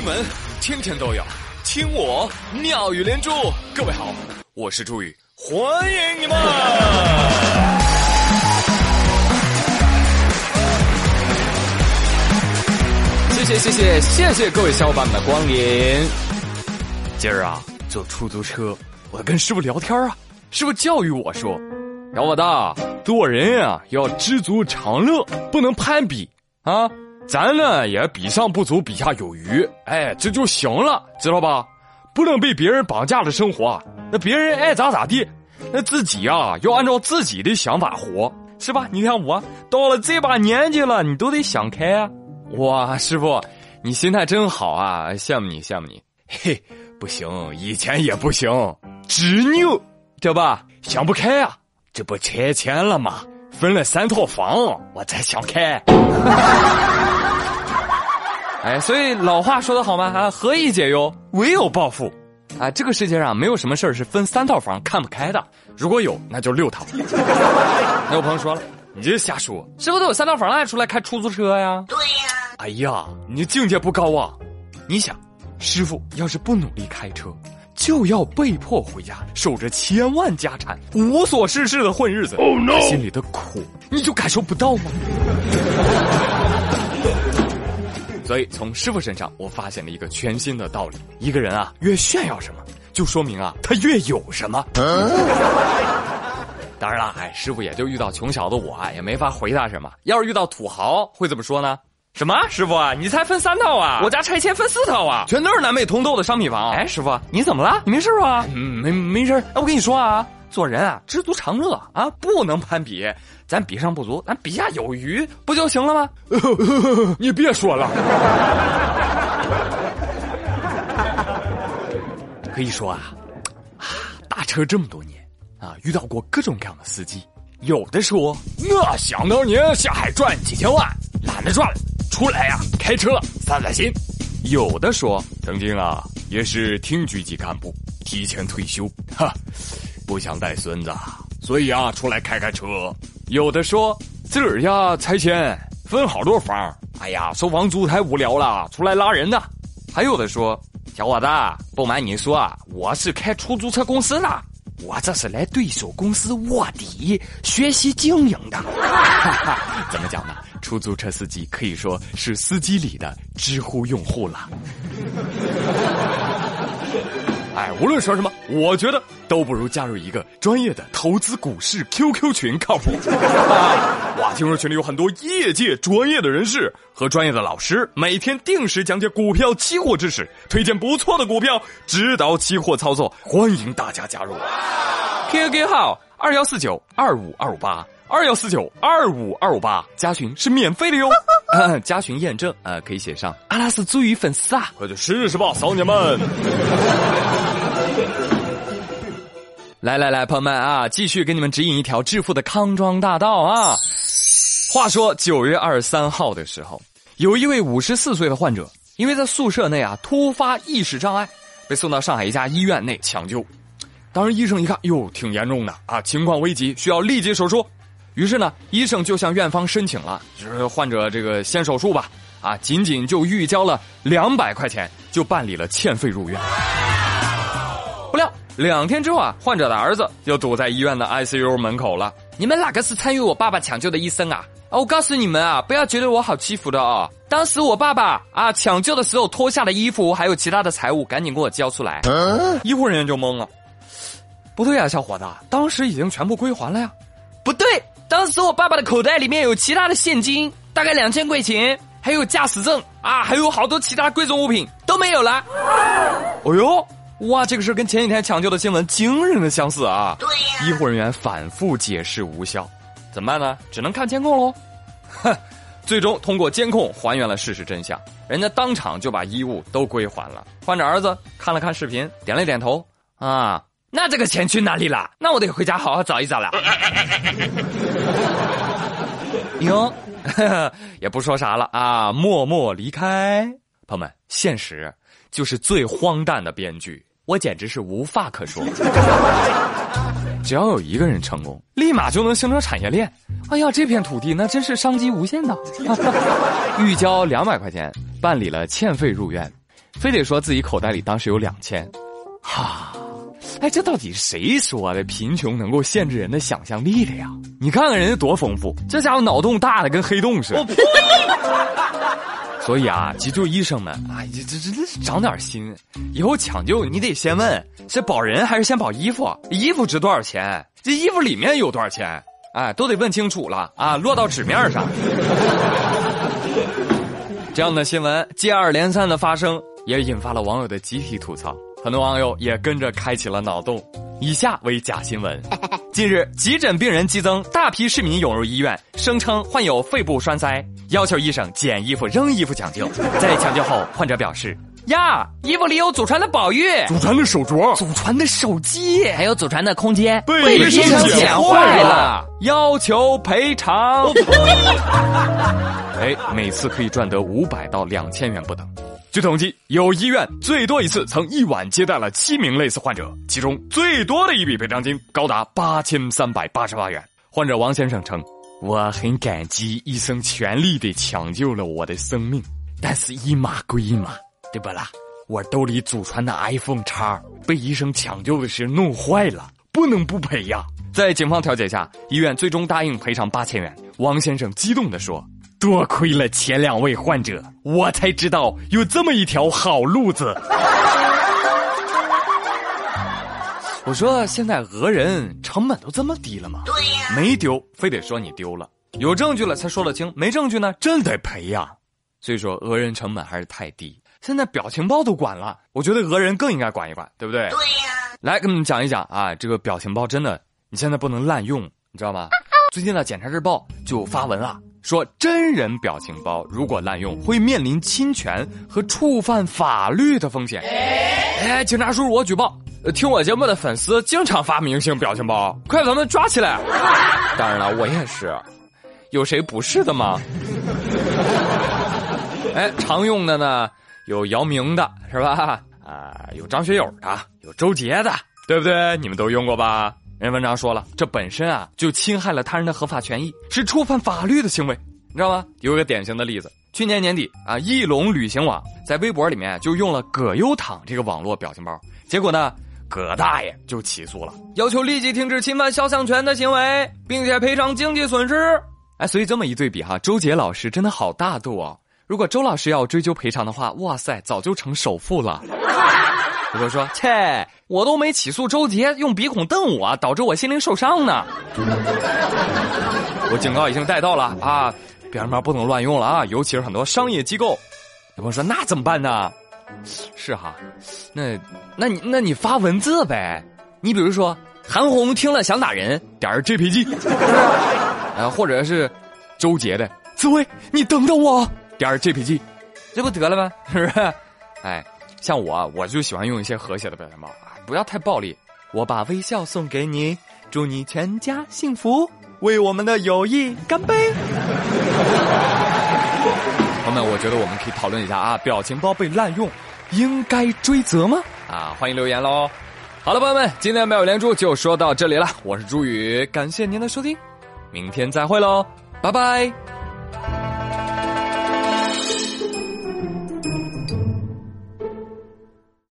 新闻天天都有，听我妙语连珠。各位好，我是朱宇，欢迎你们！谢谢谢谢谢谢各位小伙伴们的光临。今儿啊，坐出租车，我跟师傅聊天啊，师傅教育我说：“小伙子，做人啊要知足常乐，不能攀比啊。”咱呢也比上不足，比下有余，哎，这就行了，知道吧？不能被别人绑架了生活，那别人爱咋咋地，那自己啊要按照自己的想法活，是吧？你看我到了这把年纪了，你都得想开啊！哇，师傅，你心态真好啊，羡慕你，羡慕你。嘿，不行，以前也不行，执拗，对吧？想不开啊，这不拆迁了吗？分了三套房，我才想开。哎，所以老话说得好嘛，啊，何以解忧，唯有暴富。啊，这个世界上没有什么事儿是分三套房看不开的，如果有，那就六套。那有朋友说了，你这瞎说，师傅都有三套房了，还出来开出租车呀？对呀。哎呀，你境界不高啊！你想，师傅要是不努力开车，就要被迫回家，守着千万家产，无所事事的混日子，心里的苦你就感受不到吗？所以，从师傅身上，我发现了一个全新的道理：一个人啊，越炫耀什么，就说明啊，他越有什么。当然了，哎，师傅也就遇到穷小子，我也没法回答什么。要是遇到土豪，会怎么说呢？什么，师傅啊，你才分三套啊？我家拆迁分四套啊，全都是南北通透的商品房。哎，师傅，你怎么了？你没事吧？嗯，没没事。哎，我跟你说啊。做人啊，知足常乐啊，不能攀比，咱比上不足，咱比下有余，不就行了吗？你别说了。可以说啊，啊，打车这么多年啊，遇到过各种各样的司机，有的说那想当年下海赚几千万，懒得赚了，出来呀开车散散心；有的说曾经啊也是厅局级干部，提前退休，哈。不想带孙子，所以啊，出来开开车。有的说自个儿家拆迁分好多房，哎呀，收房租太无聊了，出来拉人的。还有的说，小伙子，不瞒你说啊，我是开出租车公司的，我这是来对手公司卧底学习经营的。怎么讲呢？出租车司机可以说是司机里的知乎用户了。哎，无论说什么，我觉得都不如加入一个专业的投资股市 QQ 群靠谱。哇，听说群里有很多业界专业的人士和专业的老师，每天定时讲解股票、期货知识，推荐不错的股票，指导期货操作，欢迎大家加入。QQ 号二幺四九二五二五八二幺四九二五二五八，加群是免费的哟。加群验证啊，可以写上阿拉斯朱鱼粉丝啊，快去试试吧，骚年们。来来来，朋友们啊，继续给你们指引一条致富的康庄大道啊！话说九月二十三号的时候，有一位五十四岁的患者，因为在宿舍内啊突发意识障碍，被送到上海一家医院内抢救。当时医生一看，哟，挺严重的啊，情况危急，需要立即手术。于是呢，医生就向院方申请了，就是患者这个先手术吧，啊，仅仅就预交了两百块钱，就办理了欠费入院。不料两天之后啊，患者的儿子就堵在医院的 ICU 门口了。你们哪个是参与我爸爸抢救的医生啊？我告诉你们啊，不要觉得我好欺负的哦。当时我爸爸啊抢救的时候脱下的衣服还有其他的财物，赶紧给我交出来。医护人员就懵了，不对呀，小伙子，当时已经全部归还了呀。不对，当时我爸爸的口袋里面有其他的现金，大概两千块钱，还有驾驶证啊，还有好多其他贵重物品都没有了。哦呦！哇，这个事跟前几天抢救的新闻惊人的相似啊！对呀，医护人员反复解释无效，怎么办呢？只能看监控喽。哼，最终通过监控还原了事实真相，人家当场就把衣物都归还了。患者儿子看了看视频，点了点头。啊，那这个钱去哪里了？那我得回家好好找一找了。哟，也不说啥了啊，默默离开。朋友们，现实就是最荒诞的编剧。我简直是无话可说。只要有一个人成功，立马就能形成产业链。哎呀，这片土地那真是商机无限的。预交两百块钱，办理了欠费入院，非得说自己口袋里当时有两千，哈，哎，这到底是谁说的？贫穷能够限制人的想象力的呀？你看看人家多丰富，这家伙脑洞大的跟黑洞似的。所以啊，急救医生们啊，这这这长点心，以后抢救你得先问是保人还是先保衣服，衣服值多少钱？这衣服里面有多少钱？哎，都得问清楚了啊，落到纸面上。这样的新闻接二连三的发生，也引发了网友的集体吐槽。很多网友也跟着开启了脑洞。以下为假新闻：近日，急诊病人激增，大批市民涌入医院，声称患有肺部栓塞，要求医生捡衣服扔衣服抢救。在抢救后，患者表示。呀，衣服里有祖传的宝玉，祖传的手镯，祖传的手机，还有祖传的空间被医生捡坏了，要求赔偿。哎，每次可以赚得五百到两千元不等。据统计，有医院最多一次曾一晚接待了七名类似患者，其中最多的一笔赔偿金高达八千三百八十八元。患者王先生称：“我很感激医生全力的抢救了我的生命，但是一码归一码。”对不啦？我兜里祖传的 iPhone 叉被医生抢救的时弄坏了，不能不赔呀！在警方调解下，医院最终答应赔偿八千元。王先生激动地说：“多亏了前两位患者，我才知道有这么一条好路子。”我说：“现在讹人成本都这么低了吗？”对呀，没丢，非得说你丢了；有证据了才说得清，没证据呢，真得赔呀。所以说，讹人成本还是太低。现在表情包都管了，我觉得讹人更应该管一管，对不对？对呀。来，跟你们讲一讲啊，这个表情包真的，你现在不能滥用，你知道吗？最近呢，检察日报就发文啊，说真人表情包如果滥用，会面临侵权和触犯法律的风险。哎，警察叔叔，我举报，听我节目的粉丝经常发明星表情包，快把他们抓起来！当然了，我也是，有谁不是的吗？哎，常用的呢？有姚明的是吧？啊，有张学友的，有周杰的，对不对？你们都用过吧？人文章说了，这本身啊就侵害了他人的合法权益，是触犯法律的行为，你知道吗？有一个典型的例子，去年年底啊，翼龙旅行网在微博里面就用了“葛优躺”这个网络表情包，结果呢，葛大爷就起诉了，要求立即停止侵犯肖像权的行为，并且赔偿经济损失。哎，所以这么一对比哈，周杰老师真的好大度啊。如果周老师要追究赔偿的话，哇塞，早就成首富了。如果说，切，我都没起诉周杰用鼻孔瞪我，导致我心灵受伤呢。我警告已经带到了啊，表情包不能乱用了啊，尤其是很多商业机构。有朋友说，那怎么办呢？是哈，那，那你那你发文字呗。你比如说，韩红听了想打人，点 JPG，啊，或者是周杰的，紫薇，你等等我。点 JPG，这不得了吗？是不是？哎，像我，我就喜欢用一些和谐的表情包啊，不要太暴力。我把微笑送给你，祝你全家幸福，为我们的友谊干杯！朋友们，我觉得我们可以讨论一下啊，表情包被滥用，应该追责吗？啊，欢迎留言喽！好了，朋友们，今天的妙语连珠就说到这里了，我是朱宇，感谢您的收听，明天再会喽，拜拜。